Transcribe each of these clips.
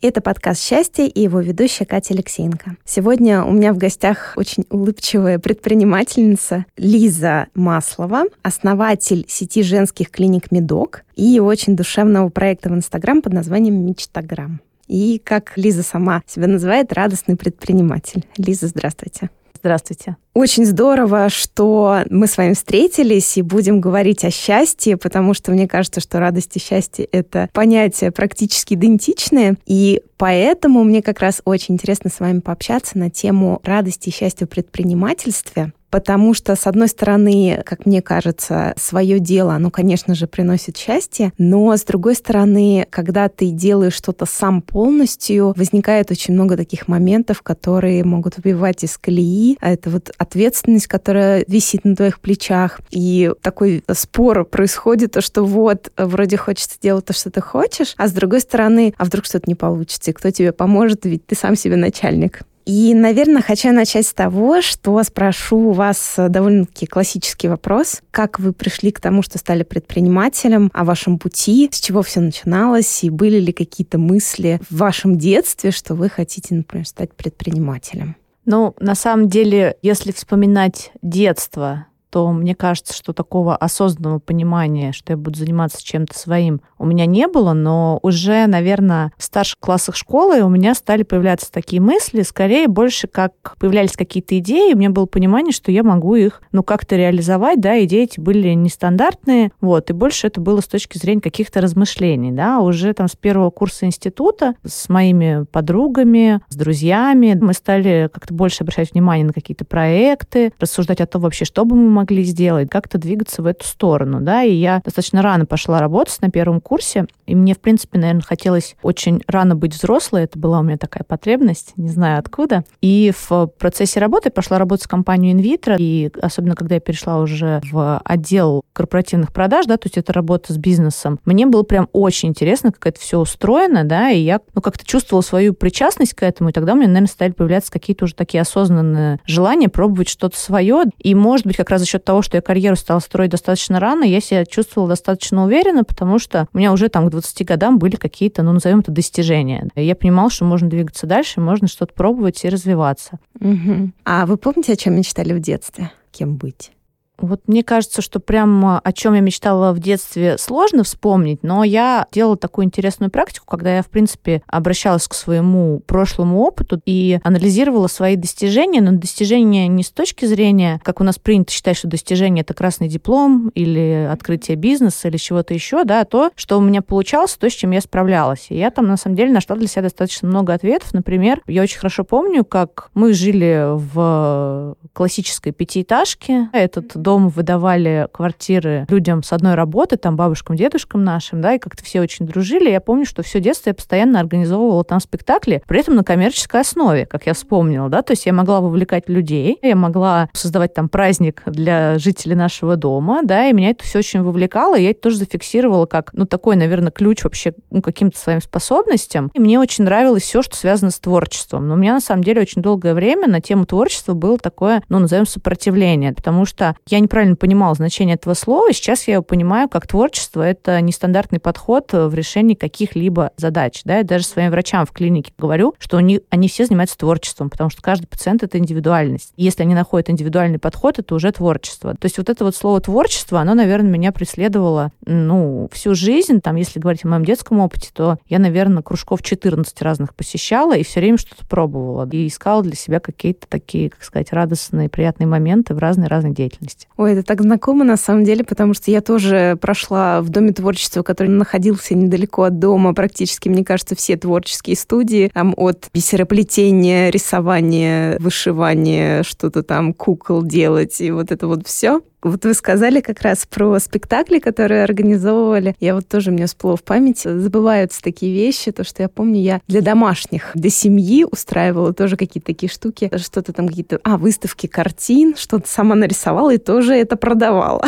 Это подкаст «Счастье» и его ведущая Катя Алексеенко. Сегодня у меня в гостях очень улыбчивая предпринимательница Лиза Маслова, основатель сети женских клиник «Медок» и очень душевного проекта в Инстаграм под названием «Мечтаграм». И, как Лиза сама себя называет, радостный предприниматель. Лиза, здравствуйте. Здравствуйте. Очень здорово, что мы с вами встретились и будем говорить о счастье, потому что мне кажется, что радость и счастье — это понятия практически идентичные. И поэтому мне как раз очень интересно с вами пообщаться на тему радости и счастья в предпринимательстве потому что, с одной стороны, как мне кажется, свое дело, оно, конечно же, приносит счастье, но, с другой стороны, когда ты делаешь что-то сам полностью, возникает очень много таких моментов, которые могут выбивать из колеи. А это вот ответственность, которая висит на твоих плечах, и такой спор происходит, то, что вот, вроде хочется делать то, что ты хочешь, а с другой стороны, а вдруг что-то не получится, и кто тебе поможет, ведь ты сам себе начальник. И, наверное, хочу начать с того, что спрошу у вас довольно-таки классический вопрос. Как вы пришли к тому, что стали предпринимателем, о вашем пути, с чего все начиналось, и были ли какие-то мысли в вашем детстве, что вы хотите, например, стать предпринимателем? Ну, на самом деле, если вспоминать детство, то мне кажется, что такого осознанного понимания, что я буду заниматься чем-то своим, у меня не было, но уже, наверное, в старших классах школы у меня стали появляться такие мысли, скорее больше как появлялись какие-то идеи, у меня было понимание, что я могу их, ну, как-то реализовать, да, идеи эти были нестандартные, вот, и больше это было с точки зрения каких-то размышлений, да, уже там с первого курса института с моими подругами, с друзьями мы стали как-то больше обращать внимание на какие-то проекты, рассуждать о том вообще, что бы мы могли сделать, как-то двигаться в эту сторону, да, и я достаточно рано пошла работать на первом курсе, и мне, в принципе, наверное, хотелось очень рано быть взрослой, это была у меня такая потребность, не знаю откуда, и в процессе работы пошла работать с компанией Invitro, и особенно когда я перешла уже в отдел корпоративных продаж, да, то есть это работа с бизнесом, мне было прям очень интересно, как это все устроено, да, и я, ну, как-то чувствовала свою причастность к этому, и тогда у меня, наверное, стали появляться какие-то уже такие осознанные желания пробовать что-то свое, и, может быть, как раз счет того, что я карьеру стала строить достаточно рано, я себя чувствовала достаточно уверенно, потому что у меня уже там к 20 годам были какие-то, ну, назовем это, достижения. Я понимала, что можно двигаться дальше, можно что-то пробовать и развиваться. Угу. А вы помните, о чем мечтали в детстве? Кем быть? Вот мне кажется, что прям о чем я мечтала в детстве сложно вспомнить, но я делала такую интересную практику, когда я, в принципе, обращалась к своему прошлому опыту и анализировала свои достижения, но достижения не с точки зрения, как у нас принято считать, что достижение это красный диплом или открытие бизнеса или чего-то еще, да, а то, что у меня получалось, то, с чем я справлялась. И я там, на самом деле, нашла для себя достаточно много ответов. Например, я очень хорошо помню, как мы жили в классической пятиэтажке. Этот дом выдавали квартиры людям с одной работы, там бабушкам, дедушкам нашим, да, и как-то все очень дружили. Я помню, что все детство я постоянно организовывала там спектакли, при этом на коммерческой основе, как я вспомнила, да, то есть я могла вовлекать людей, я могла создавать там праздник для жителей нашего дома, да, и меня это все очень вовлекало, и я это тоже зафиксировала как, ну, такой, наверное, ключ вообще ну, каким-то своим способностям. И мне очень нравилось все, что связано с творчеством. Но у меня, на самом деле, очень долгое время на тему творчества было такое, ну, назовем сопротивление, потому что я я неправильно понимала значение этого слова. Сейчас я его понимаю как творчество. Это нестандартный подход в решении каких-либо задач. Да? Я даже своим врачам в клинике говорю, что они, они все занимаются творчеством, потому что каждый пациент — это индивидуальность. Если они находят индивидуальный подход, это уже творчество. То есть вот это вот слово творчество, оно, наверное, меня преследовало ну, всю жизнь. Там, если говорить о моем детском опыте, то я, наверное, кружков 14 разных посещала и все время что-то пробовала. И искала для себя какие-то такие, как сказать, радостные, приятные моменты в разной-разной деятельности. Ой, это так знакомо на самом деле, потому что я тоже прошла в Доме творчества, который находился недалеко от дома. Практически, мне кажется, все творческие студии. Там от бисероплетения, рисования, вышивания, что-то там, кукол делать и вот это вот все. Вот вы сказали как раз про спектакли, которые организовывали. Я вот тоже, мне всплыло в память, забываются такие вещи, то, что я помню, я для домашних, для семьи устраивала тоже какие-то такие штуки, что-то там какие-то, а, выставки картин, что-то сама нарисовала и тоже это продавала.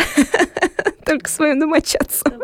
Только своим домочадцам.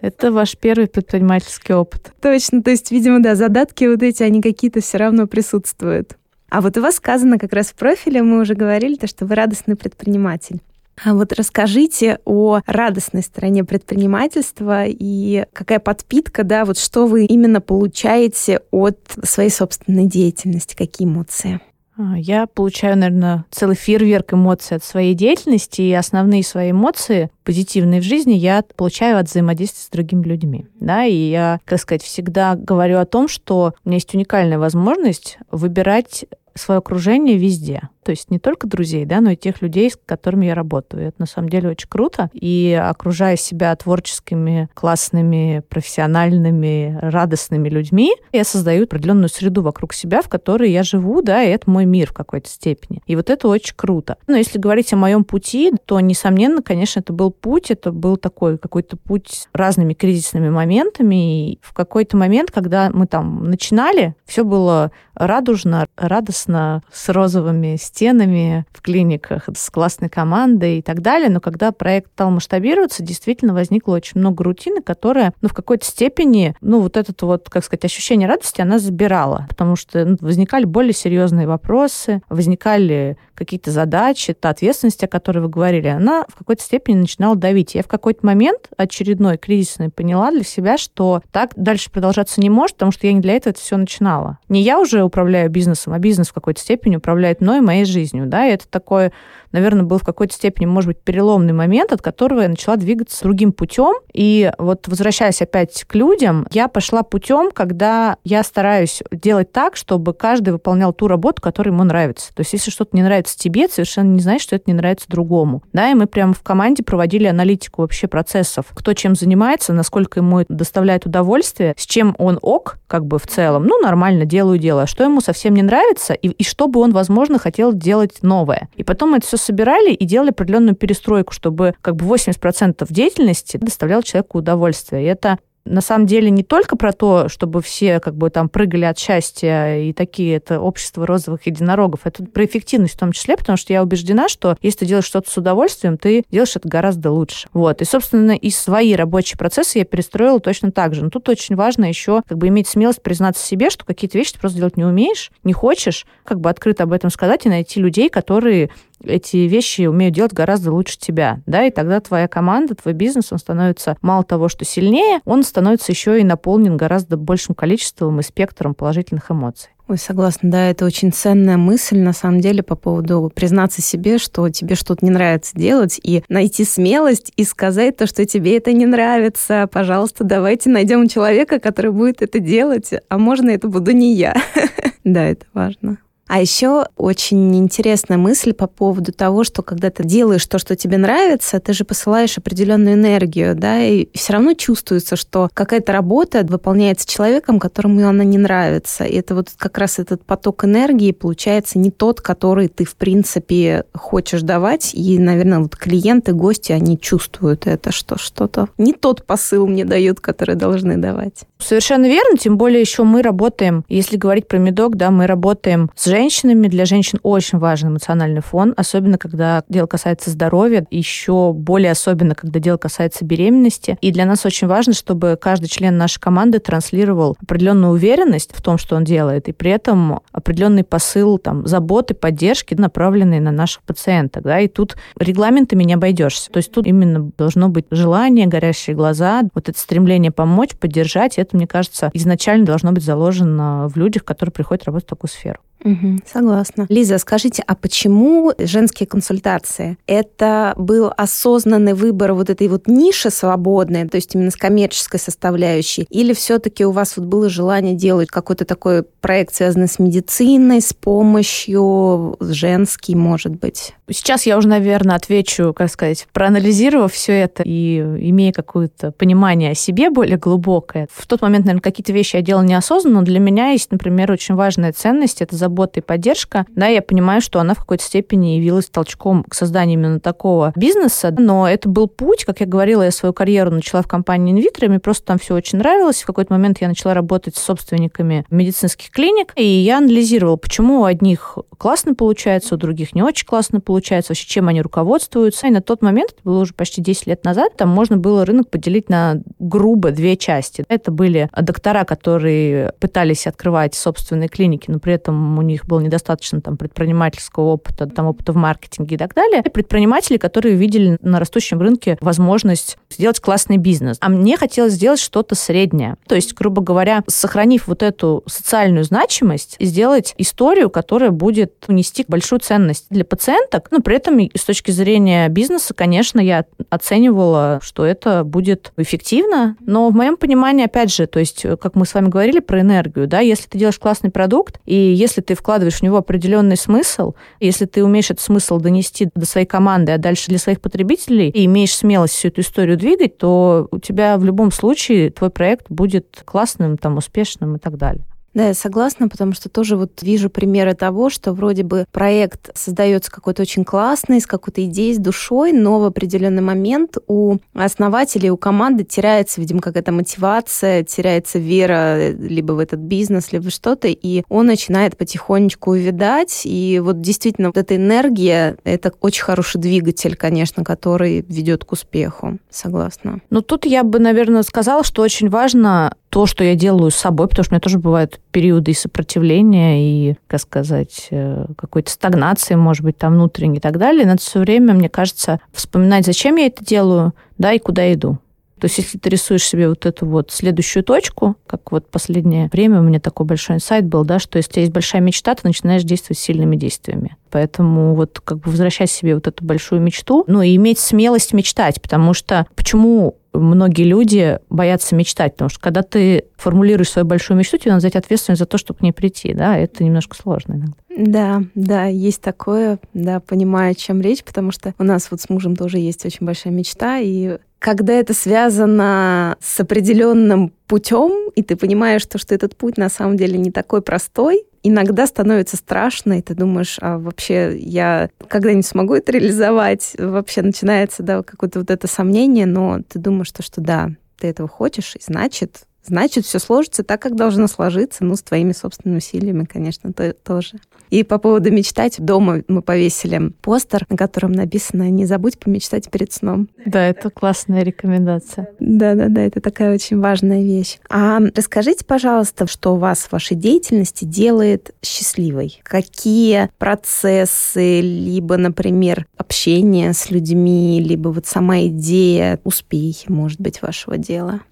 Это ваш первый предпринимательский опыт. Точно, то есть, видимо, да, задатки вот эти, они какие-то все равно присутствуют. А вот у вас сказано как раз в профиле, мы уже говорили, то, что вы радостный предприниматель. А вот расскажите о радостной стороне предпринимательства и какая подпитка, да, вот что вы именно получаете от своей собственной деятельности, какие эмоции? А, я получаю, наверное, целый фейерверк эмоций от своей деятельности, и основные свои эмоции позитивные в жизни я получаю от взаимодействия с другими людьми. Да, и я, как сказать, всегда говорю о том, что у меня есть уникальная возможность выбирать свое окружение везде. То есть не только друзей, да, но и тех людей, с которыми я работаю. Это на самом деле очень круто. И окружая себя творческими, классными, профессиональными, радостными людьми, я создаю определенную среду вокруг себя, в которой я живу, да, и это мой мир в какой-то степени. И вот это очень круто. Но если говорить о моем пути, то, несомненно, конечно, это был путь, это был такой какой-то путь с разными кризисными моментами. И в какой-то момент, когда мы там начинали, все было радужно, радостно, с розовыми стенами в клиниках, с классной командой и так далее. Но когда проект стал масштабироваться, действительно возникло очень много рутины, которая, ну, в какой-то степени, ну, вот это вот, как сказать, ощущение радости, она забирала, потому что ну, возникали более серьезные вопросы, возникали какие-то задачи, та ответственность, о которой вы говорили, она в какой-то степени начинала давить. Я в какой-то момент очередной кризисный поняла для себя, что так дальше продолжаться не может, потому что я не для этого это все начинала. Не я уже управляю бизнесом, а бизнес в какой-то степени управляет мной и моей жизнью. Да? И это такое, наверное, был в какой-то степени, может быть, переломный момент, от которого я начала двигаться другим путем. И вот возвращаясь опять к людям, я пошла путем, когда я стараюсь делать так, чтобы каждый выполнял ту работу, которая ему нравится. То есть если что-то не нравится тебе, ты совершенно не знаешь, что это не нравится другому. Да, и мы прямо в команде проводили аналитику вообще процессов, кто чем занимается, насколько ему это доставляет удовольствие, с чем он ок, как бы в целом, ну, нормально, делаю дело, что ему совсем не нравится, и, и что бы он, возможно, хотел делать новое. И потом это все собирали и делали определенную перестройку, чтобы как бы 80% деятельности доставлял человеку удовольствие. И это на самом деле не только про то, чтобы все как бы там прыгали от счастья и такие это общество розовых единорогов. Это про эффективность в том числе, потому что я убеждена, что если ты делаешь что-то с удовольствием, ты делаешь это гораздо лучше. Вот. И, собственно, и свои рабочие процессы я перестроила точно так же. Но тут очень важно еще как бы иметь смелость признаться себе, что какие-то вещи ты просто делать не умеешь, не хочешь, как бы открыто об этом сказать и найти людей, которые эти вещи умеют делать гораздо лучше тебя, да, и тогда твоя команда, твой бизнес, он становится мало того, что сильнее, он становится еще и наполнен гораздо большим количеством и спектром положительных эмоций. Ой, согласна, да, это очень ценная мысль, на самом деле, по поводу признаться себе, что тебе что-то не нравится делать, и найти смелость и сказать то, что тебе это не нравится. Пожалуйста, давайте найдем человека, который будет это делать, а можно это буду не я. Да, это важно. А еще очень интересная мысль по поводу того, что когда ты делаешь то, что тебе нравится, ты же посылаешь определенную энергию, да, и все равно чувствуется, что какая-то работа выполняется человеком, которому она не нравится. И это вот как раз этот поток энергии получается не тот, который ты, в принципе, хочешь давать. И, наверное, вот клиенты, гости, они чувствуют это, что что-то не тот посыл мне дают, который должны давать. Совершенно верно, тем более еще мы работаем, если говорить про медок, да, мы работаем с женщинами. Для женщин очень важен эмоциональный фон, особенно когда дело касается здоровья, еще более особенно, когда дело касается беременности. И для нас очень важно, чтобы каждый член нашей команды транслировал определенную уверенность в том, что он делает, и при этом определенный посыл там, заботы, поддержки, направленные на наших пациенток. Да? И тут регламентами не обойдешься. То есть тут именно должно быть желание, горящие глаза, вот это стремление помочь, поддержать. И это, мне кажется, изначально должно быть заложено в людях, которые приходят работать в такую сферу. Угу, согласна. Лиза, скажите, а почему женские консультации? Это был осознанный выбор вот этой вот ниши свободной, то есть именно с коммерческой составляющей, или все-таки у вас вот было желание делать какой-то такой проект, связанный с медициной, с помощью, женский, может быть? Сейчас я уже, наверное, отвечу, как сказать, проанализировав все это и имея какое-то понимание о себе более глубокое. В тот момент, наверное, какие-то вещи я делала неосознанно, но для меня есть, например, очень важная ценность — это забота и поддержка. Да, я понимаю, что она в какой-то степени явилась толчком к созданию именно такого бизнеса, но это был путь, как я говорила, я свою карьеру начала в компании Инвитро, мне просто там все очень нравилось. В какой-то момент я начала работать с собственниками медицинских клиник, и я анализировала, почему у одних классно получается, у других не очень классно получается, вообще чем они руководствуются. И на тот момент, это было уже почти 10 лет назад, там можно было рынок поделить на грубо две части. Это были доктора, которые пытались открывать собственные клиники, но при этом у них было недостаточно там предпринимательского опыта, там опыта в маркетинге и так далее. И предприниматели, которые видели на растущем рынке возможность сделать классный бизнес. А мне хотелось сделать что-то среднее. То есть, грубо говоря, сохранив вот эту социальную значимость, сделать историю, которая будет нести большую ценность для пациенток, но при этом с точки зрения бизнеса, конечно, я оценивала, что это будет эффективно, но в моем понимании, опять же, то есть, как мы с вами говорили про энергию, да, если ты делаешь классный продукт, и если ты вкладываешь в него определенный смысл, если ты умеешь этот смысл донести до своей команды, а дальше для своих потребителей, и имеешь смелость всю эту историю двигать, то у тебя в любом случае твой проект будет классным, там, успешным и так далее. Да, я согласна, потому что тоже вот вижу примеры того, что вроде бы проект создается какой-то очень классный, с какой-то идеей, с душой, но в определенный момент у основателей, у команды теряется, видимо, какая-то мотивация, теряется вера либо в этот бизнес, либо что-то, и он начинает потихонечку увидать, и вот действительно вот эта энергия, это очень хороший двигатель, конечно, который ведет к успеху. Согласна. Ну, тут я бы, наверное, сказала, что очень важно то, что я делаю с собой, потому что у меня тоже бывают периоды и сопротивления, и, как сказать, э, какой-то стагнации, может быть, там внутренней и так далее. Надо все время, мне кажется, вспоминать, зачем я это делаю, да, и куда иду. То есть, если ты рисуешь себе вот эту вот следующую точку, как вот последнее время у меня такой большой инсайт был, да, что если есть большая мечта, ты начинаешь действовать сильными действиями. Поэтому вот как бы возвращать себе вот эту большую мечту, ну и иметь смелость мечтать, потому что почему многие люди боятся мечтать, потому что когда ты формулируешь свою большую мечту, тебе надо взять ответственность за то, чтобы к ней прийти, да, это немножко сложно иногда. Да, да, есть такое, да, понимаю, о чем речь, потому что у нас вот с мужем тоже есть очень большая мечта, и когда это связано с определенным путем, и ты понимаешь, что, что этот путь на самом деле не такой простой, иногда становится страшно, и ты думаешь, а вообще я когда-нибудь смогу это реализовать? Вообще начинается, да, какое-то вот это сомнение, но ты думаешь, что, что да, ты этого хочешь, и значит, значит, все сложится так, как должно сложиться, ну, с твоими собственными усилиями, конечно, то, тоже. И по поводу мечтать, дома мы повесили постер, на котором написано «Не забудь помечтать перед сном». Да, это классная рекомендация. Да-да-да, это такая очень важная вещь. А расскажите, пожалуйста, что вас в вашей деятельности делает счастливой? Какие процессы, либо, например, общение с людьми, либо вот сама идея, успехи, может быть, вашего дела?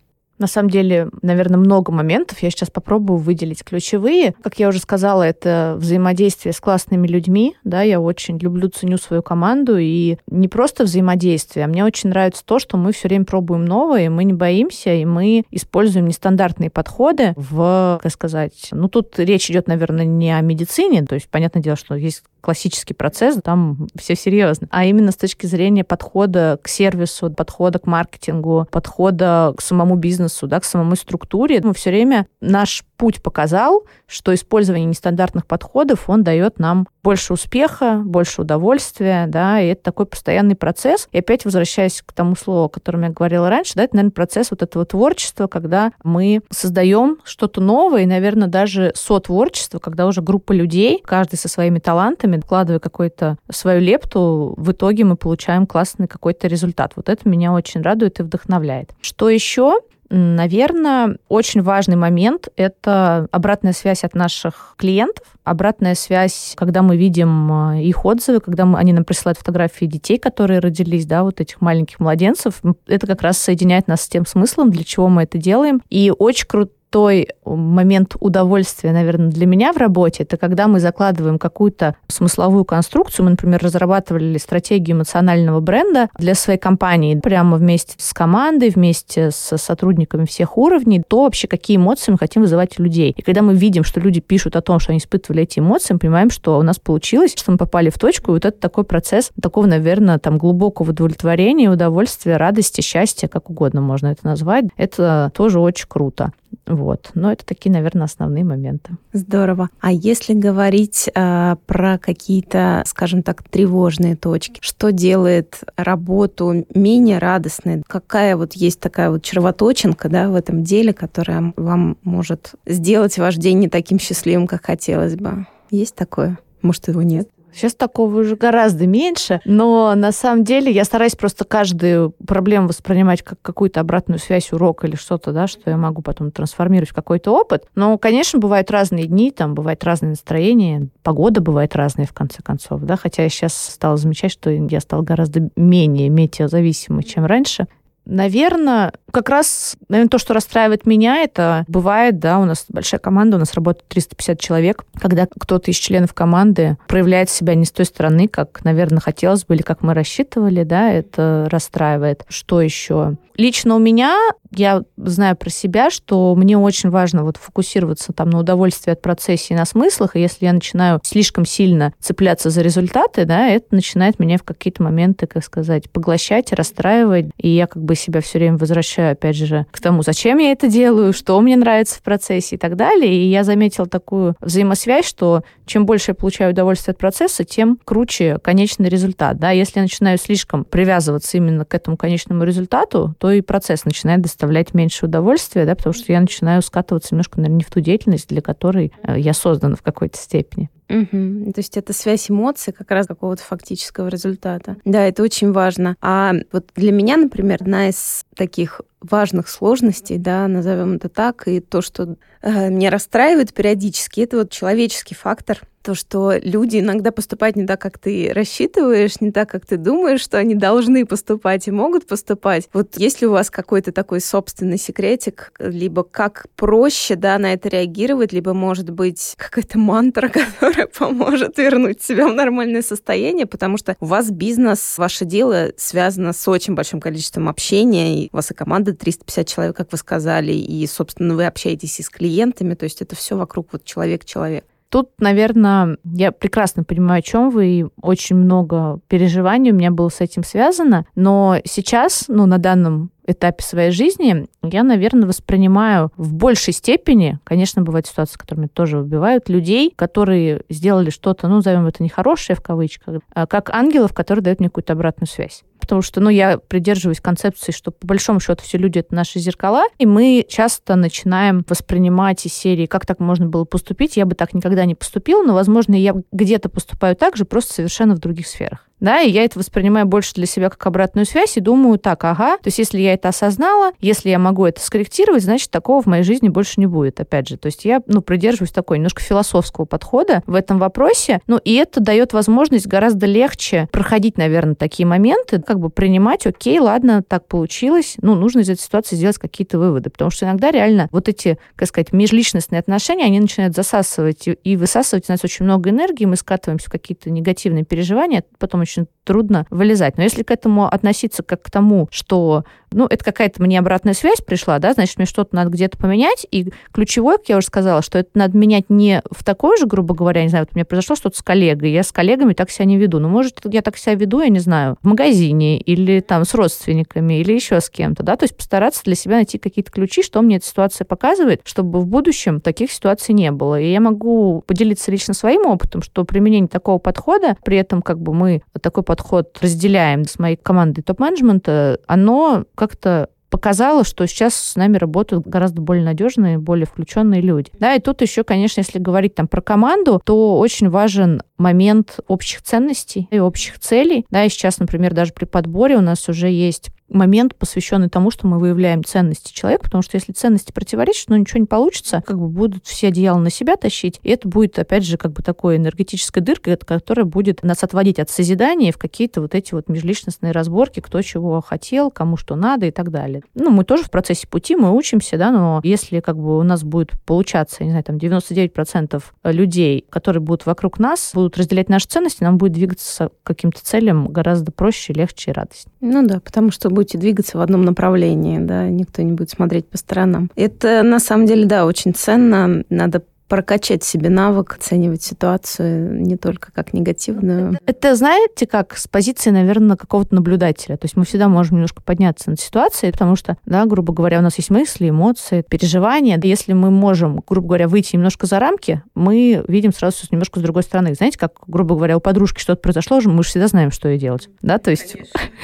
На самом деле, наверное, много моментов. Я сейчас попробую выделить ключевые. Как я уже сказала, это взаимодействие с классными людьми. Да, я очень люблю, ценю свою команду. И не просто взаимодействие, а мне очень нравится то, что мы все время пробуем новое, мы не боимся, и мы используем нестандартные подходы в, как сказать, ну тут речь идет, наверное, не о медицине, то есть понятное дело, что есть классический процесс, там все серьезно, а именно с точки зрения подхода к сервису, подхода к маркетингу, подхода к самому бизнесу, да, к самой структуре. Мы все время наш путь показал, что использование нестандартных подходов, он дает нам больше успеха, больше удовольствия, да, и это такой постоянный процесс. И опять возвращаясь к тому слову, о котором я говорила раньше, да, это, наверное, процесс вот этого творчества, когда мы создаем что-то новое, и, наверное, даже сотворчество, когда уже группа людей, каждый со своими талантами, вкладывая какую-то свою лепту, в итоге мы получаем классный какой-то результат. Вот это меня очень радует и вдохновляет. Что еще? Наверное, очень важный момент — это обратная связь от наших клиентов, обратная связь, когда мы видим э, их отзывы, когда мы, они нам присылают фотографии детей, которые родились, да, вот этих маленьких младенцев. Это как раз соединяет нас с тем смыслом, для чего мы это делаем. И очень круто крутой момент удовольствия, наверное, для меня в работе, это когда мы закладываем какую-то смысловую конструкцию. Мы, например, разрабатывали стратегию эмоционального бренда для своей компании прямо вместе с командой, вместе с сотрудниками всех уровней, то вообще какие эмоции мы хотим вызывать у людей. И когда мы видим, что люди пишут о том, что они испытывали эти эмоции, мы понимаем, что у нас получилось, что мы попали в точку, и вот это такой процесс такого, наверное, там глубокого удовлетворения, удовольствия, радости, счастья, как угодно можно это назвать. Это тоже очень круто. Вот. Но это такие, наверное, основные моменты. Здорово. А если говорить э, про какие-то, скажем так, тревожные точки, что делает работу менее радостной? Какая вот есть такая вот червоточинка да, в этом деле, которая вам может сделать ваш день не таким счастливым, как хотелось бы? Есть такое? Может, его нет? Сейчас такого уже гораздо меньше, но на самом деле я стараюсь просто каждую проблему воспринимать как какую-то обратную связь, урок или что-то, да, что я могу потом трансформировать в какой-то опыт. Но, конечно, бывают разные дни, там бывает разное настроение, погода бывает разная, в конце концов, да, хотя я сейчас стала замечать, что я стала гораздо менее метеозависимой, чем раньше. Наверное, как раз, наверное, то, что расстраивает меня, это бывает, да, у нас большая команда, у нас работает 350 человек, когда кто-то из членов команды проявляет себя не с той стороны, как, наверное, хотелось бы или как мы рассчитывали, да, это расстраивает. Что еще? Лично у меня, я знаю про себя, что мне очень важно вот фокусироваться там на удовольствии от процесса и на смыслах, и если я начинаю слишком сильно цепляться за результаты, да, это начинает меня в какие-то моменты, как сказать, поглощать, расстраивать, и я как бы себя все время возвращаю, опять же, к тому, зачем я это делаю, что мне нравится в процессе и так далее, и я заметила такую взаимосвязь, что чем больше я получаю удовольствие от процесса, тем круче конечный результат, да, если я начинаю слишком привязываться именно к этому конечному результату, то и процесс начинает доставлять меньше удовольствия, да, потому что я начинаю скатываться немножко, наверное, не в ту деятельность, для которой э, я создана в какой-то степени. Угу. То есть это связь эмоций как раз какого-то фактического результата. Да, это очень важно. А вот для меня, например, одна из таких важных сложностей, да, назовем это так, и то, что э, меня расстраивает периодически, это вот человеческий фактор, то, что люди иногда поступают не так, как ты рассчитываешь, не так, как ты думаешь, что они должны поступать и могут поступать. Вот есть ли у вас какой-то такой собственный секретик, либо как проще, да, на это реагировать, либо, может быть, какая-то мантра, которая поможет вернуть себя в нормальное состояние, потому что у вас бизнес, ваше дело связано с очень большим количеством общения, и у вас и команда 350 человек, как вы сказали, и, собственно, вы общаетесь и с клиентами, то есть это все вокруг вот человек-человек. Тут, наверное, я прекрасно понимаю, о чем вы, и очень много переживаний у меня было с этим связано, но сейчас, ну, на данном этапе своей жизни я, наверное, воспринимаю в большей степени, конечно, бывают ситуации, которые меня тоже убивают, людей, которые сделали что-то, ну, назовем это нехорошее в кавычках, а как ангелов, которые дают мне какую-то обратную связь. Потому что, ну, я придерживаюсь концепции, что по большому счету все люди это наши зеркала, и мы часто начинаем воспринимать из серии, как так можно было поступить, я бы так никогда не поступила, но, возможно, я где-то поступаю так же, просто совершенно в других сферах да, и я это воспринимаю больше для себя как обратную связь и думаю, так, ага, то есть если я это осознала, если я могу это скорректировать, значит, такого в моей жизни больше не будет, опять же. То есть я, ну, придерживаюсь такой немножко философского подхода в этом вопросе, ну, и это дает возможность гораздо легче проходить, наверное, такие моменты, как бы принимать, окей, ладно, так получилось, ну, нужно из этой ситуации сделать какие-то выводы, потому что иногда реально вот эти, как сказать, межличностные отношения, они начинают засасывать и высасывать у нас очень много энергии, мы скатываемся в какие-то негативные переживания, потом очень очень трудно вылезать. Но если к этому относиться как к тому, что ну, это какая-то мне обратная связь пришла, да, значит, мне что-то надо где-то поменять. И ключевое, как я уже сказала, что это надо менять не в такой же, грубо говоря, не знаю, вот у меня произошло что-то с коллегой, я с коллегами так себя не веду. Ну, может, я так себя веду, я не знаю, в магазине или там с родственниками или еще с кем-то, да, то есть постараться для себя найти какие-то ключи, что мне эта ситуация показывает, чтобы в будущем таких ситуаций не было. И я могу поделиться лично своим опытом, что применение такого подхода, при этом как бы мы такой подход разделяем с моей командой топ-менеджмента, оно как-то показало, что сейчас с нами работают гораздо более надежные, более включенные люди. Да, и тут еще, конечно, если говорить там про команду, то очень важен момент общих ценностей и общих целей. Да, и сейчас, например, даже при подборе у нас уже есть момент, посвященный тому, что мы выявляем ценности человека, потому что если ценности противоречат, ну, ничего не получится, как бы будут все одеяла на себя тащить, и это будет, опять же, как бы такой энергетической дыркой, которая будет нас отводить от созидания в какие-то вот эти вот межличностные разборки, кто чего хотел, кому что надо и так далее. Ну, мы тоже в процессе пути, мы учимся, да, но если как бы у нас будет получаться, не знаю, там 99% людей, которые будут вокруг нас, будут разделять наши ценности, нам будет двигаться к каким-то целям гораздо проще, легче и радостнее. Ну да, потому что будете двигаться в одном направлении, да, никто не будет смотреть по сторонам. Это на самом деле, да, очень ценно. Надо прокачать себе навык оценивать ситуацию не только как негативную. Это, знаете, как с позиции, наверное, какого-то наблюдателя. То есть мы всегда можем немножко подняться над ситуацией, потому что, да, грубо говоря, у нас есть мысли, эмоции, переживания. Если мы можем, грубо говоря, выйти немножко за рамки, мы видим сразу все немножко с другой стороны. Знаете, как, грубо говоря, у подружки что-то произошло, мы же всегда знаем, что ей делать. Да, то есть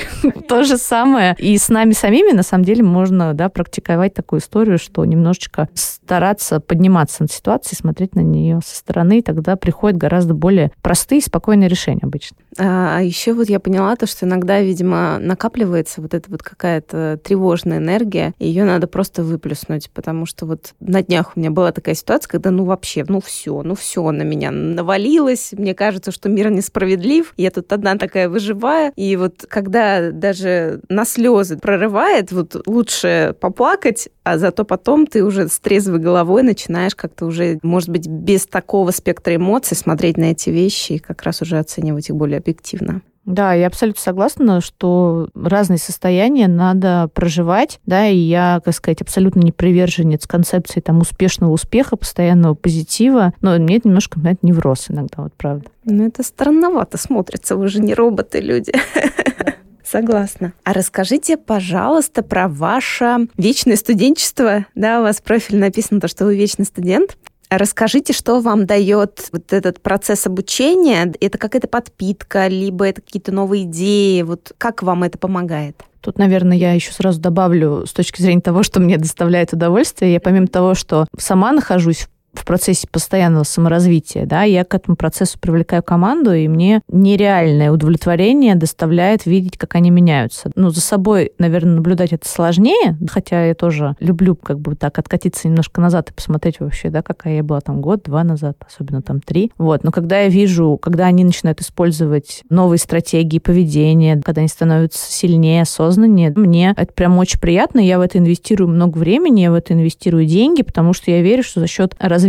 то же самое. И с нами самими, на самом деле, можно, да, практиковать такую историю, что немножечко стараться подниматься над ситуацией, смотреть на нее со стороны, тогда приходят гораздо более простые и спокойные решения обычно. А, а еще вот я поняла то, что иногда, видимо, накапливается вот эта вот какая-то тревожная энергия, и ее надо просто выплюснуть, потому что вот на днях у меня была такая ситуация, когда ну вообще, ну все, ну все на меня навалилось, мне кажется, что мир несправедлив, я тут одна такая выживая, и вот когда даже на слезы прорывает, вот лучше поплакать, а зато потом ты уже с трезвой головой начинаешь как-то уже может быть, без такого спектра эмоций смотреть на эти вещи и как раз уже оценивать их более объективно. Да, я абсолютно согласна, что разные состояния надо проживать, да, и я, как сказать, абсолютно не приверженец концепции там успешного успеха, постоянного позитива, но мне это немножко напоминает невроз иногда, вот правда. Ну, это странновато смотрится, вы же не роботы, люди. Согласна. А расскажите, пожалуйста, про ваше вечное студенчество. Да, у вас профиль написано, то, что вы вечный студент. Расскажите, что вам дает вот этот процесс обучения? Это какая-то подпитка, либо это какие-то новые идеи? Вот как вам это помогает? Тут, наверное, я еще сразу добавлю с точки зрения того, что мне доставляет удовольствие. Я помимо того, что сама нахожусь в в процессе постоянного саморазвития, да, я к этому процессу привлекаю команду, и мне нереальное удовлетворение доставляет видеть, как они меняются. Ну, за собой, наверное, наблюдать это сложнее, хотя я тоже люблю как бы так откатиться немножко назад и посмотреть вообще, да, какая я была там год-два назад, особенно там три. Вот, но когда я вижу, когда они начинают использовать новые стратегии поведения, когда они становятся сильнее, осознаннее, мне это прям очень приятно, я в это инвестирую много времени, я в это инвестирую деньги, потому что я верю, что за счет развития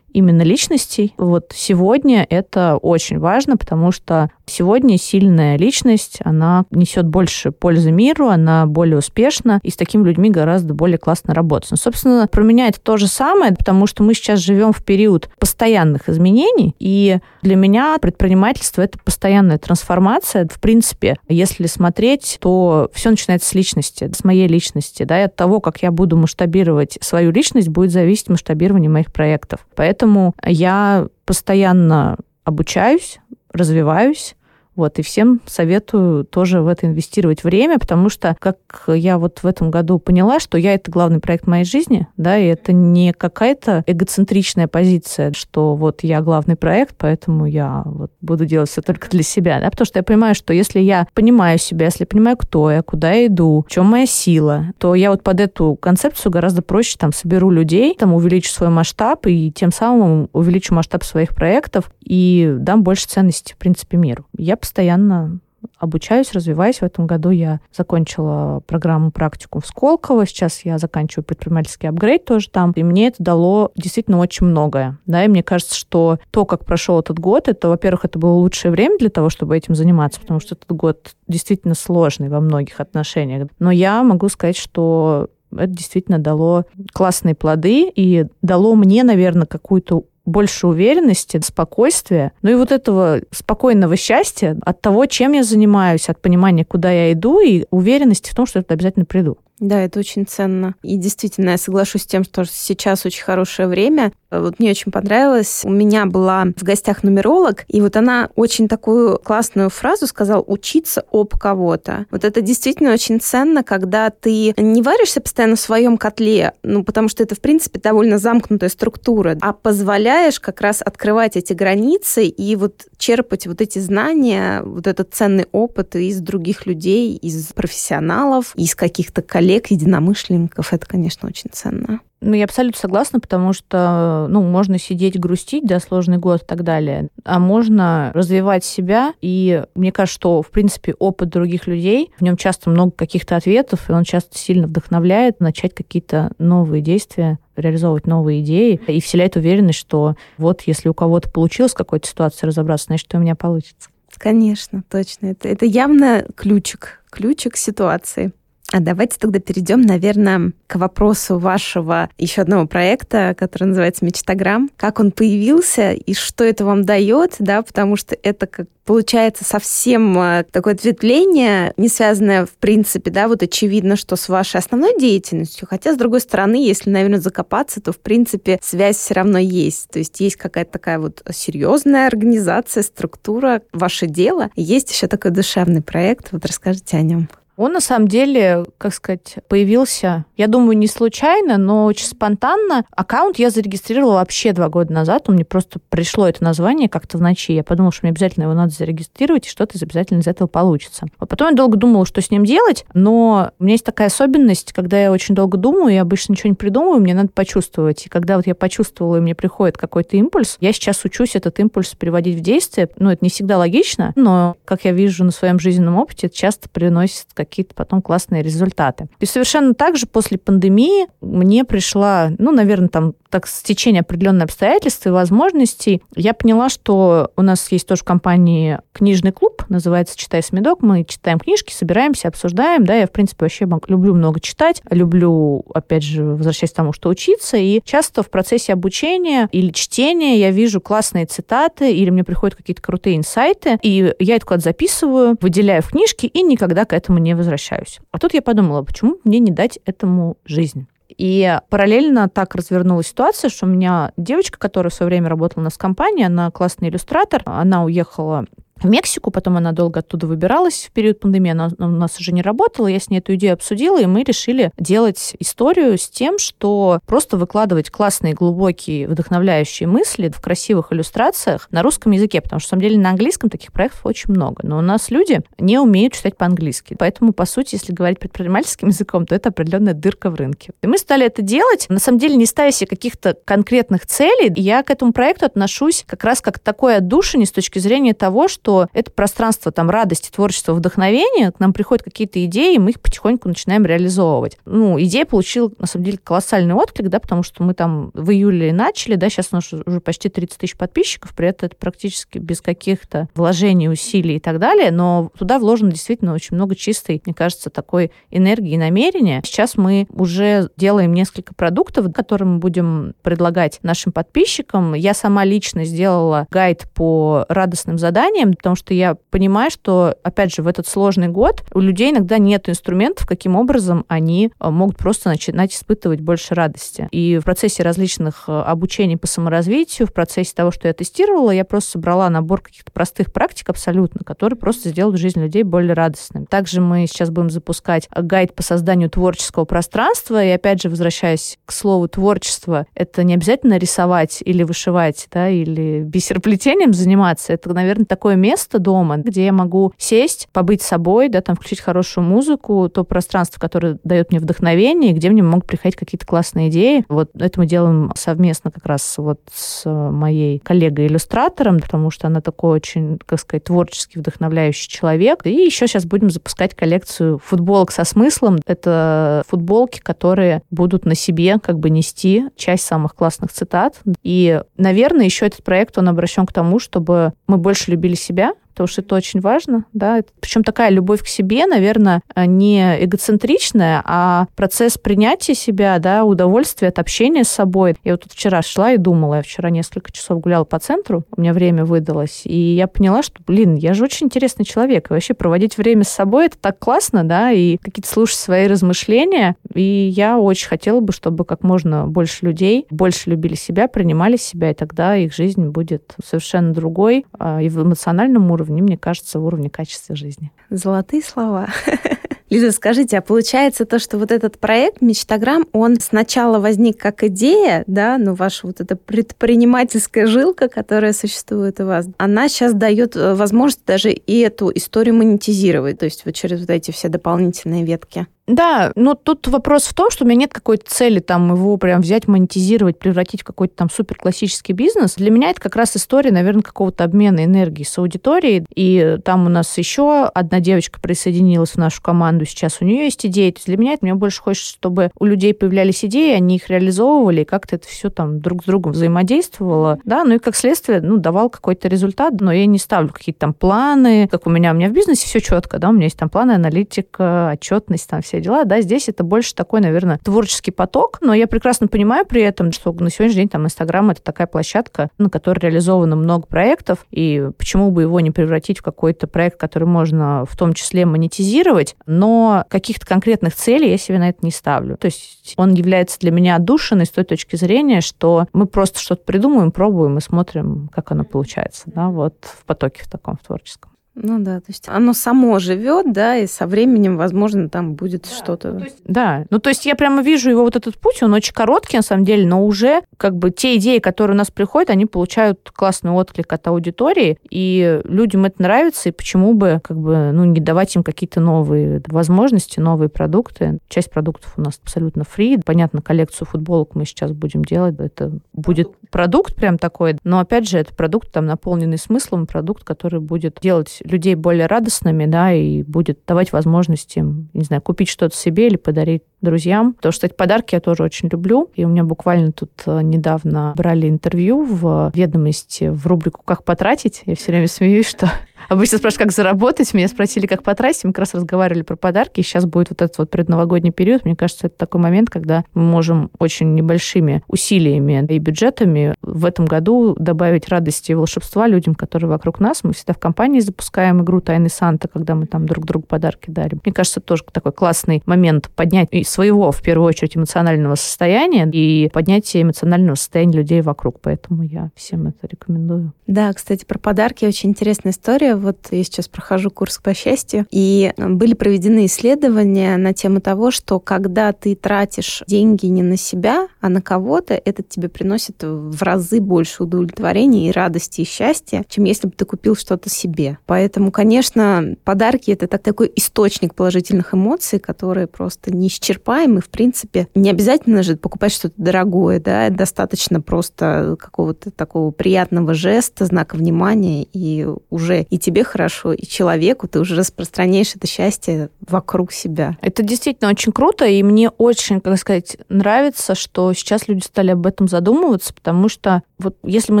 именно личностей. Вот сегодня это очень важно, потому что сегодня сильная личность, она несет больше пользы миру, она более успешна, и с такими людьми гораздо более классно работать. Но, собственно, про меня это то же самое, потому что мы сейчас живем в период постоянных изменений, и для меня предпринимательство — это постоянная трансформация. В принципе, если смотреть, то все начинается с личности, с моей личности, да, и от того, как я буду масштабировать свою личность, будет зависеть масштабирование моих проектов. Поэтому я постоянно обучаюсь, развиваюсь, вот, и всем советую тоже в это инвестировать время, потому что, как я вот в этом году поняла, что я это главный проект моей жизни, да, и это не какая-то эгоцентричная позиция, что вот я главный проект, поэтому я вот буду делать все только для себя, да, потому что я понимаю, что если я понимаю себя, если понимаю, кто я, куда я иду, в чем моя сила, то я вот под эту концепцию гораздо проще там соберу людей, там увеличу свой масштаб и тем самым увеличу масштаб своих проектов и дам больше ценности, в принципе, миру. Я постоянно обучаюсь, развиваюсь. В этом году я закончила программу практику в Сколково. Сейчас я заканчиваю предпринимательский апгрейд тоже там. И мне это дало действительно очень многое. Да, и мне кажется, что то, как прошел этот год, это, во-первых, это было лучшее время для того, чтобы этим заниматься, потому что этот год действительно сложный во многих отношениях. Но я могу сказать, что это действительно дало классные плоды и дало мне, наверное, какую-то больше уверенности, спокойствия, ну и вот этого спокойного счастья от того, чем я занимаюсь, от понимания, куда я иду, и уверенности в том, что я обязательно приду. Да, это очень ценно. И действительно, я соглашусь с тем, что сейчас очень хорошее время. Вот мне очень понравилось. У меня была в гостях нумеролог, и вот она очень такую классную фразу сказала «учиться об кого-то». Вот это действительно очень ценно, когда ты не варишься постоянно в своем котле, ну, потому что это, в принципе, довольно замкнутая структура, а позволяешь предлагаешь как раз открывать эти границы и вот черпать вот эти знания, вот этот ценный опыт из других людей, из профессионалов, из каких-то коллег, единомышленников. Это, конечно, очень ценно. Ну, я абсолютно согласна, потому что, ну, можно сидеть, грустить, да, сложный год и так далее, а можно развивать себя, и мне кажется, что, в принципе, опыт других людей, в нем часто много каких-то ответов, и он часто сильно вдохновляет начать какие-то новые действия, реализовывать новые идеи и вселяет уверенность, что вот если у кого-то получилось в какой-то ситуации разобраться, значит, у меня получится. Конечно, точно. Это, это явно ключик, ключик ситуации. А давайте тогда перейдем, наверное, к вопросу вашего еще одного проекта, который называется «Мечтаграмм». Как он появился и что это вам дает, да, потому что это как получается совсем э, такое ответвление, не связанное, в принципе, да, вот очевидно, что с вашей основной деятельностью, хотя, с другой стороны, если, наверное, закопаться, то, в принципе, связь все равно есть. То есть есть какая-то такая вот серьезная организация, структура, ваше дело. Есть еще такой душевный проект. Вот расскажите о нем. Он на самом деле, как сказать, появился, я думаю, не случайно, но очень спонтанно. Аккаунт я зарегистрировала вообще два года назад. У меня просто пришло это название как-то в ночи. Я подумала, что мне обязательно его надо зарегистрировать, и что-то обязательно из этого получится. А потом я долго думала, что с ним делать, но у меня есть такая особенность, когда я очень долго думаю, я обычно ничего не придумываю, мне надо почувствовать. И когда вот я почувствовала, и мне приходит какой-то импульс, я сейчас учусь этот импульс переводить в действие. Ну, это не всегда логично, но, как я вижу на своем жизненном опыте, это часто приносит какие-то потом классные результаты. И совершенно так же после пандемии мне пришла, ну, наверное, там так стечение определенных обстоятельств и возможностей, я поняла, что у нас есть тоже в компании книжный клуб, называется «Читай с медок». Мы читаем книжки, собираемся, обсуждаем. Да, я, в принципе, вообще люблю много читать, люблю, опять же, возвращаясь к тому, что учиться. И часто в процессе обучения или чтения я вижу классные цитаты, или мне приходят какие-то крутые инсайты, и я это куда-то записываю, выделяю в книжки и никогда к этому не возвращаюсь. А тут я подумала, почему мне не дать этому жизнь? И параллельно так развернулась ситуация, что у меня девочка, которая в свое время работала у нас в компании, она классный иллюстратор, она уехала в Мексику, потом она долго оттуда выбиралась в период пандемии, она у нас уже не работала, я с ней эту идею обсудила, и мы решили делать историю с тем, что просто выкладывать классные, глубокие, вдохновляющие мысли в красивых иллюстрациях на русском языке, потому что, на самом деле, на английском таких проектов очень много, но у нас люди не умеют читать по-английски, поэтому, по сути, если говорить предпринимательским языком, то это определенная дырка в рынке. И мы стали это делать, на самом деле, не ставя себе каких-то конкретных целей, я к этому проекту отношусь как раз как такой отдушине с точки зрения того, что что это пространство там радости, творчества, вдохновения, к нам приходят какие-то идеи, и мы их потихоньку начинаем реализовывать. Ну, идея получила, на самом деле, колоссальный отклик, да, потому что мы там в июле начали, да, сейчас у нас уже почти 30 тысяч подписчиков, при этом это практически без каких-то вложений, усилий и так далее, но туда вложено действительно очень много чистой, мне кажется, такой энергии и намерения. Сейчас мы уже делаем несколько продуктов, которые мы будем предлагать нашим подписчикам. Я сама лично сделала гайд по радостным заданиям, потому что я понимаю, что, опять же, в этот сложный год у людей иногда нет инструментов, каким образом они э, могут просто начинать испытывать больше радости. И в процессе различных э, обучений по саморазвитию, в процессе того, что я тестировала, я просто собрала набор каких-то простых практик абсолютно, которые просто сделают жизнь людей более радостной. Также мы сейчас будем запускать гайд по созданию творческого пространства. И опять же, возвращаясь к слову творчество, это не обязательно рисовать или вышивать, да, или бисероплетением заниматься. Это, наверное, такое место, место дома, где я могу сесть, побыть собой, да, там включить хорошую музыку, то пространство, которое дает мне вдохновение, где мне могут приходить какие-то классные идеи. Вот это мы делаем совместно как раз вот с моей коллегой-иллюстратором, потому что она такой очень, как сказать, творческий, вдохновляющий человек. И еще сейчас будем запускать коллекцию футболок со смыслом. Это футболки, которые будут на себе как бы нести часть самых классных цитат. И, наверное, еще этот проект, он обращен к тому, чтобы мы больше любили себя себя, потому что это очень важно, да. Причем такая любовь к себе, наверное, не эгоцентричная, а процесс принятия себя, да, удовольствие от общения с собой. Я вот тут вчера шла и думала, я вчера несколько часов гуляла по центру, у меня время выдалось, и я поняла, что, блин, я же очень интересный человек, и вообще проводить время с собой это так классно, да, и какие-то слушать свои размышления, и я очень хотела бы, чтобы как можно больше людей больше любили себя, принимали себя, и тогда их жизнь будет совершенно другой, а, эмоциональном уровне уровне, мне кажется, в уровне качества жизни. Золотые слова. Лиза, скажите, а получается то, что вот этот проект «Мечтаграмм», он сначала возник как идея, да, ну, ваша вот эта предпринимательская жилка, которая существует у вас, она сейчас дает э, возможность даже и эту историю монетизировать, то есть вот через вот эти все дополнительные ветки. Да, но тут вопрос в том, что у меня нет какой-то цели там его прям взять, монетизировать, превратить в какой-то там супер классический бизнес. Для меня это как раз история, наверное, какого-то обмена энергии с аудиторией. И там у нас еще одна девочка присоединилась в нашу команду, сейчас у нее есть идеи. Для меня это мне больше хочется, чтобы у людей появлялись идеи, они их реализовывали, и как-то это все там друг с другом взаимодействовало. Да, ну и как следствие, ну, давал какой-то результат, но я не ставлю какие-то там планы, как у меня, у меня в бизнесе все четко, да, у меня есть там планы, аналитика, отчетность, там все все дела, да, здесь это больше такой, наверное, творческий поток, но я прекрасно понимаю при этом, что на сегодняшний день там Инстаграм это такая площадка, на которой реализовано много проектов, и почему бы его не превратить в какой-то проект, который можно в том числе монетизировать, но каких-то конкретных целей я себе на это не ставлю. То есть он является для меня отдушиной с той точки зрения, что мы просто что-то придумываем, пробуем и смотрим, как оно получается, да, вот в потоке в таком в творческом. Ну да, то есть оно само живет, да, и со временем, возможно, там будет да, что-то. Ну, есть, да, ну то есть я прямо вижу его вот этот путь, он очень короткий на самом деле, но уже как бы те идеи, которые у нас приходят, они получают классный отклик от аудитории, и людям это нравится, и почему бы как бы ну не давать им какие-то новые возможности, новые продукты. Часть продуктов у нас абсолютно фри. Понятно, коллекцию футболок мы сейчас будем делать, это будет продукт прям такой, но опять же это продукт там наполненный смыслом, продукт, который будет делать людей более радостными, да, и будет давать возможность им, не знаю, купить что-то себе или подарить друзьям. Потому что эти подарки я тоже очень люблю. И у меня буквально тут э, недавно брали интервью в ведомости в рубрику «Как потратить». Я все время смеюсь, что Обычно спрашивают, как заработать. Меня спросили, как потратить. Мы как раз разговаривали про подарки. И сейчас будет вот этот вот предновогодний период. Мне кажется, это такой момент, когда мы можем очень небольшими усилиями и бюджетами в этом году добавить радости и волшебства людям, которые вокруг нас. Мы всегда в компании запускаем игру «Тайны Санта», когда мы там друг другу подарки дарим. Мне кажется, тоже такой классный момент поднять и своего, в первую очередь, эмоционального состояния и поднятие эмоционального состояния людей вокруг. Поэтому я всем это рекомендую. Да, кстати, про подарки очень интересная история вот я сейчас прохожу курс по счастью, и были проведены исследования на тему того, что когда ты тратишь деньги не на себя, а на кого-то, это тебе приносит в разы больше удовлетворения и радости и счастья, чем если бы ты купил что-то себе. Поэтому, конечно, подарки — это так, такой источник положительных эмоций, которые просто неисчерпаемы. В принципе, не обязательно же покупать что-то дорогое, да, достаточно просто какого-то такого приятного жеста, знака внимания, и уже и тебе хорошо, и человеку, ты уже распространяешь это счастье вокруг себя. Это действительно очень круто, и мне очень, как сказать, нравится, что сейчас люди стали об этом задумываться, потому что вот если мы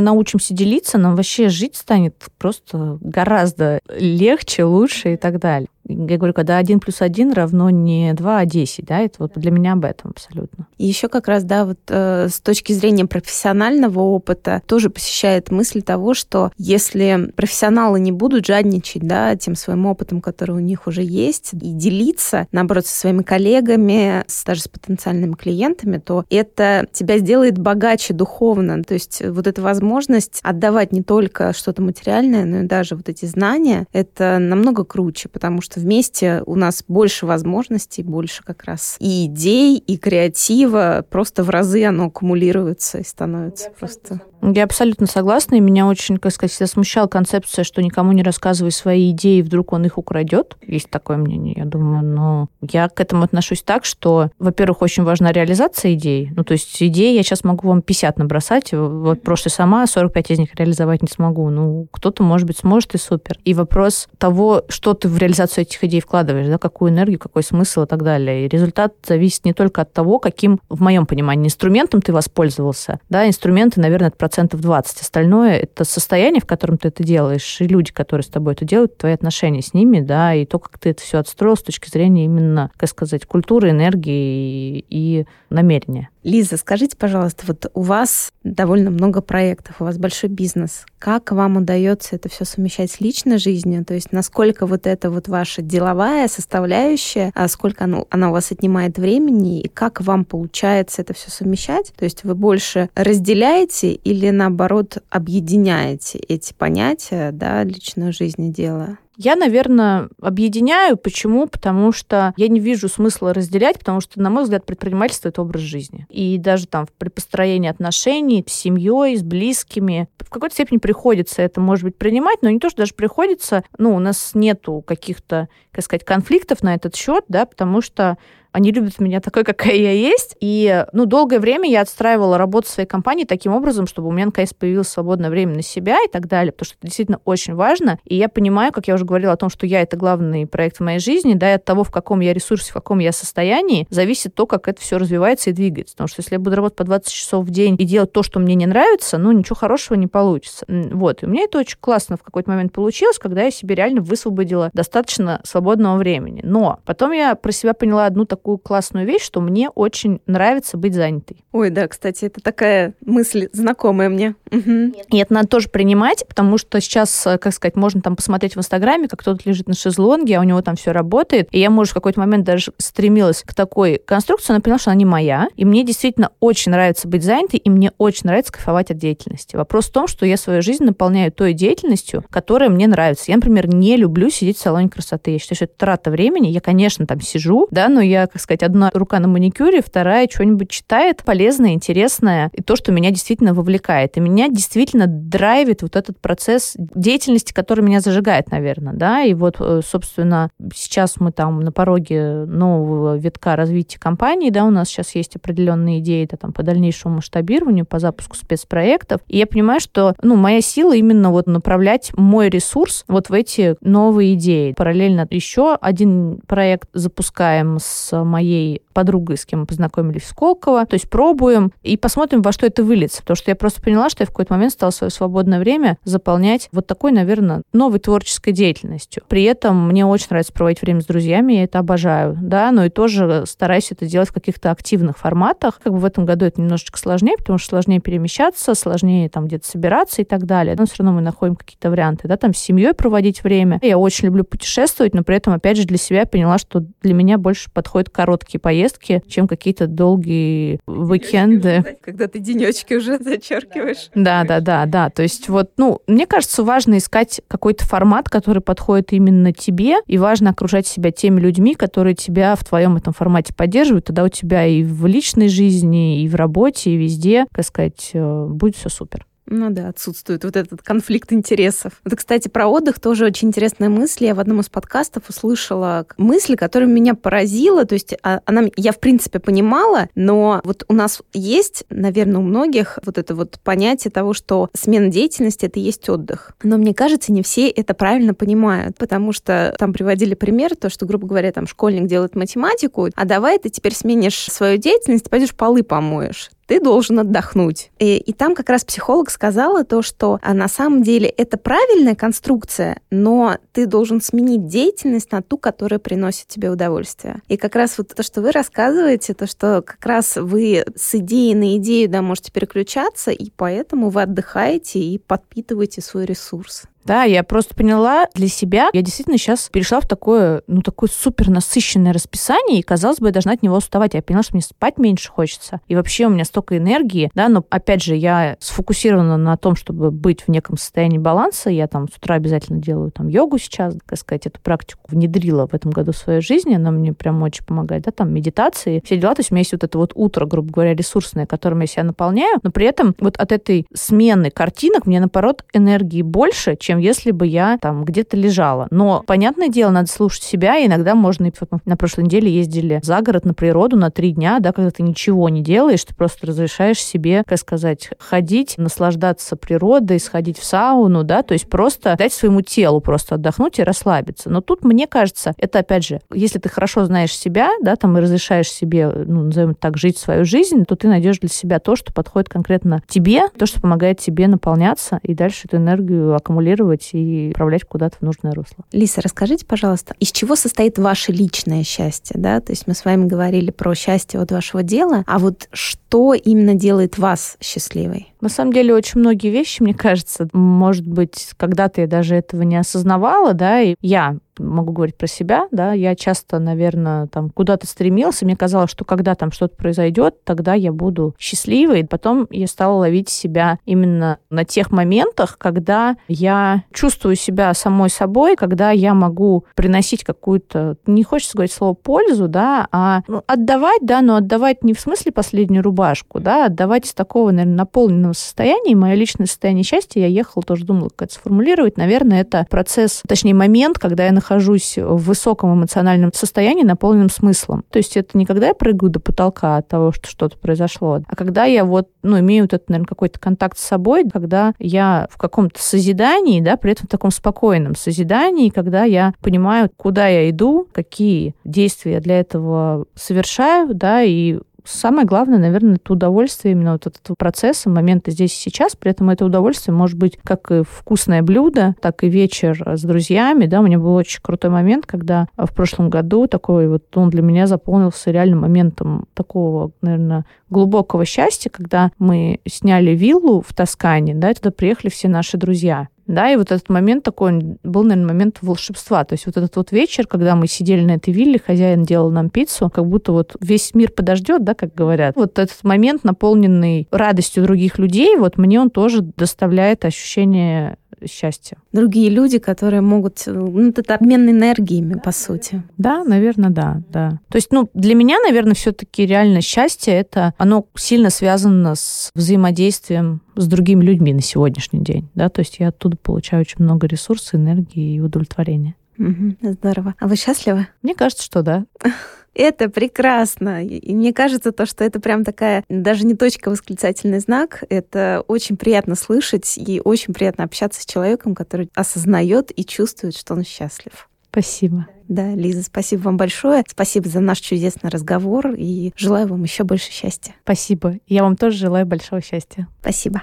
научимся делиться, нам вообще жить станет просто гораздо легче, лучше и так далее я говорю, когда один плюс один равно не два, а десять, да, это вот для меня об этом абсолютно. И еще как раз, да, вот э, с точки зрения профессионального опыта тоже посещает мысль того, что если профессионалы не будут жадничать, да, тем своим опытом, который у них уже есть, и делиться, наоборот, со своими коллегами, с, даже с потенциальными клиентами, то это тебя сделает богаче духовно. То есть вот эта возможность отдавать не только что-то материальное, но и даже вот эти знания, это намного круче, потому что вместе у нас больше возможностей, больше как раз и идей, и креатива. Просто в разы оно аккумулируется и становится Я просто... Я абсолютно согласна, и меня очень, как сказать, всегда смущала концепция, что никому не рассказывай свои идеи, вдруг он их украдет. Есть такое мнение, я думаю, но я к этому отношусь так, что, во-первых, очень важна реализация идей. Ну, то есть идеи я сейчас могу вам 50 набросать, вот прошлой сама 45 из них реализовать не смогу. Ну, кто-то, может быть, сможет, и супер. И вопрос того, что ты в реализацию этих идей вкладываешь, да, какую энергию, какой смысл и так далее. И результат зависит не только от того, каким, в моем понимании, инструментом ты воспользовался. Да, инструменты, наверное, это процентов 20. Остальное – это состояние, в котором ты это делаешь, и люди, которые с тобой это делают, твои отношения с ними, да, и то, как ты это все отстроил с точки зрения именно, как сказать, культуры, энергии и, намерения. Лиза, скажите, пожалуйста, вот у вас довольно много проектов, у вас большой бизнес. Как вам удается это все совмещать с личной жизнью? То есть насколько вот это вот ваша деловая составляющая, а сколько она, она у вас отнимает времени, и как вам получается это все совмещать? То есть вы больше разделяете или наоборот объединяете эти понятия, да, личную жизнь и дело? Я, наверное, объединяю. Почему? Потому что я не вижу смысла разделять, потому что, на мой взгляд, предпринимательство — это образ жизни. И даже там при построении отношений с семьей, с близкими, в какой-то степени приходится это, может быть, принимать, но не то, что даже приходится, ну, у нас нету каких-то, как сказать, конфликтов на этот счет, да, потому что они любят меня такой, какая я есть. И, ну, долгое время я отстраивала работу своей компании таким образом, чтобы у меня, наконец, появилось свободное время на себя и так далее, потому что это действительно очень важно. И я понимаю, как я уже говорила о том, что я — это главный проект в моей жизни, да, и от того, в каком я ресурсе, в каком я состоянии, зависит то, как это все развивается и двигается. Потому что если я буду работать по 20 часов в день и делать то, что мне не нравится, ну, ничего хорошего не получится. Вот. И у меня это очень классно в какой-то момент получилось, когда я себе реально высвободила достаточно свободного времени. Но потом я про себя поняла одну такую такую классную вещь, что мне очень нравится быть занятой. Ой, да, кстати, это такая мысль знакомая мне. Угу. И это надо тоже принимать, потому что сейчас, э, как сказать, можно там посмотреть в Инстаграме, как кто-то лежит на шезлонге, а у него там все работает. И я, может, в какой-то момент даже стремилась к такой конструкции, но поняла, что она не моя. И мне действительно очень нравится быть занятой, и мне очень нравится кайфовать от деятельности. Вопрос в том, что я свою жизнь наполняю той деятельностью, которая мне нравится. Я, например, не люблю сидеть в салоне красоты. Я считаю, что это трата времени. Я, конечно, там сижу, да, но я, как сказать, одна рука на маникюре, вторая что-нибудь читает полезное, интересное, и то, что меня действительно вовлекает. И меня действительно драйвит вот этот процесс деятельности, который меня зажигает, наверное, да, и вот, э, собственно, сейчас мы там на пороге нового витка развития компании, да, у нас сейчас есть определенные идеи да, там, по дальнейшему масштабированию, по запуску спецпроектов, и я понимаю, что, ну, моя сила именно вот направлять мой ресурс вот в эти новые идеи. Параллельно еще один проект запускаем с моей подругой, с кем мы познакомились в Сколково. То есть пробуем и посмотрим, во что это выльется. Потому что я просто поняла, что я в какой-то момент стала свое свободное время заполнять вот такой, наверное, новой творческой деятельностью. При этом мне очень нравится проводить время с друзьями, я это обожаю, да, но и тоже стараюсь это делать в каких-то активных форматах. Как бы в этом году это немножечко сложнее, потому что сложнее перемещаться, сложнее там где-то собираться и так далее. Но все равно мы находим какие-то варианты, да, там с семьей проводить время. Я очень люблю путешествовать, но при этом, опять же, для себя поняла, что для меня больше подходит короткий короткие поездки, чем какие-то долгие уикенды. Когда ты денечки уже зачеркиваешь. Да, да, да, да. То есть вот, ну, мне кажется, важно искать какой-то формат, который подходит именно тебе, и важно окружать себя теми людьми, которые тебя в твоем этом формате поддерживают. Тогда у тебя и в личной жизни, и в работе, и везде, как сказать, э, будет все супер. Ну да, отсутствует вот этот конфликт интересов. Это, кстати, про отдых тоже очень интересная мысль. Я в одном из подкастов услышала мысль, которая меня поразила. То есть а, она, я, в принципе, понимала, но вот у нас есть, наверное, у многих вот это вот понятие того, что смена деятельности — это есть отдых. Но мне кажется, не все это правильно понимают, потому что там приводили пример, то, что, грубо говоря, там школьник делает математику, а давай ты теперь сменишь свою деятельность, пойдешь полы помоешь ты должен отдохнуть. И, и там как раз психолог сказала то, что а на самом деле это правильная конструкция, но ты должен сменить деятельность на ту, которая приносит тебе удовольствие. И как раз вот то, что вы рассказываете, то, что как раз вы с идеи на идею да, можете переключаться, и поэтому вы отдыхаете и подпитываете свой ресурс. Да, я просто поняла для себя, я действительно сейчас перешла в такое, ну, такое супер насыщенное расписание, и, казалось бы, я должна от него уставать. Я поняла, что мне спать меньше хочется. И вообще у меня столько энергии, да, но, опять же, я сфокусирована на том, чтобы быть в неком состоянии баланса. Я там с утра обязательно делаю там йогу сейчас, так сказать, эту практику внедрила в этом году в свою жизнь, она мне прям очень помогает, да, там медитации, все дела. То есть у меня есть вот это вот утро, грубо говоря, ресурсное, которым я себя наполняю, но при этом вот от этой смены картинок мне, наоборот, энергии больше, чем если бы я там где-то лежала. Но, понятное дело, надо слушать себя, и иногда можно... И на прошлой неделе ездили за город на природу на три дня, да, когда ты ничего не делаешь, ты просто разрешаешь себе, как сказать, ходить, наслаждаться природой, сходить в сауну, да, то есть просто дать своему телу просто отдохнуть и расслабиться. Но тут, мне кажется, это, опять же, если ты хорошо знаешь себя, да, там, и разрешаешь себе, ну, назовем так, жить свою жизнь, то ты найдешь для себя то, что подходит конкретно тебе, то, что помогает тебе наполняться и дальше эту энергию аккумулировать контролировать и управлять куда-то в нужное русло. Лиса, расскажите, пожалуйста, из чего состоит ваше личное счастье? Да? То есть мы с вами говорили про счастье от вашего дела, а вот что именно делает вас счастливой? На самом деле очень многие вещи, мне кажется, может быть, когда-то я даже этого не осознавала, да, и я могу говорить про себя, да, я часто, наверное, там куда-то стремился, мне казалось, что когда там что-то произойдет, тогда я буду счастливой. Потом я стала ловить себя именно на тех моментах, когда я чувствую себя самой собой, когда я могу приносить какую-то, не хочется говорить слово пользу, да, а ну, отдавать, да, но отдавать не в смысле последнюю рубашку, да, отдавать из такого, наверное, наполненного состояния. И мое личное состояние счастья, я ехала, тоже думала, как это сформулировать. Наверное, это процесс, точнее, момент, когда я нахожусь в высоком эмоциональном состоянии, наполненном смыслом. То есть это не когда я прыгаю до потолка от того, что что-то произошло, а когда я вот, ну, имею вот этот, наверное, какой-то контакт с собой, когда я в каком-то созидании, да, при этом в таком спокойном созидании, когда я понимаю, куда я иду, какие действия для этого совершаю, да, и Самое главное, наверное, это удовольствие именно вот этого процесса, момента здесь и сейчас. При этом это удовольствие может быть как и вкусное блюдо, так и вечер с друзьями. Да, у меня был очень крутой момент, когда в прошлом году такой вот он для меня заполнился реальным моментом такого, наверное, глубокого счастья, когда мы сняли виллу в Тоскане, да, туда приехали все наши друзья. Да, и вот этот момент такой был, наверное, момент волшебства. То есть вот этот вот вечер, когда мы сидели на этой вилле, хозяин делал нам пиццу, как будто вот весь мир подождет, да, как говорят. Вот этот момент, наполненный радостью других людей, вот мне он тоже доставляет ощущение счастья. Другие люди, которые могут... Ну, это обмен энергиями, по сути. Да, наверное, да, да. То есть, ну, для меня, наверное, все-таки реально счастье, это оно сильно связано с взаимодействием с другими людьми на сегодняшний день, да, то есть я оттуда получаю очень много ресурсов, энергии и удовлетворения. Угу, здорово. А вы счастливы? Мне кажется, что да. Это прекрасно. И мне кажется, то, что это прям такая, даже не точка, восклицательный знак. Это очень приятно слышать и очень приятно общаться с человеком, который осознает и чувствует, что он счастлив. Спасибо. Да, Лиза, спасибо вам большое. Спасибо за наш чудесный разговор и желаю вам еще больше счастья. Спасибо. Я вам тоже желаю большого счастья. Спасибо.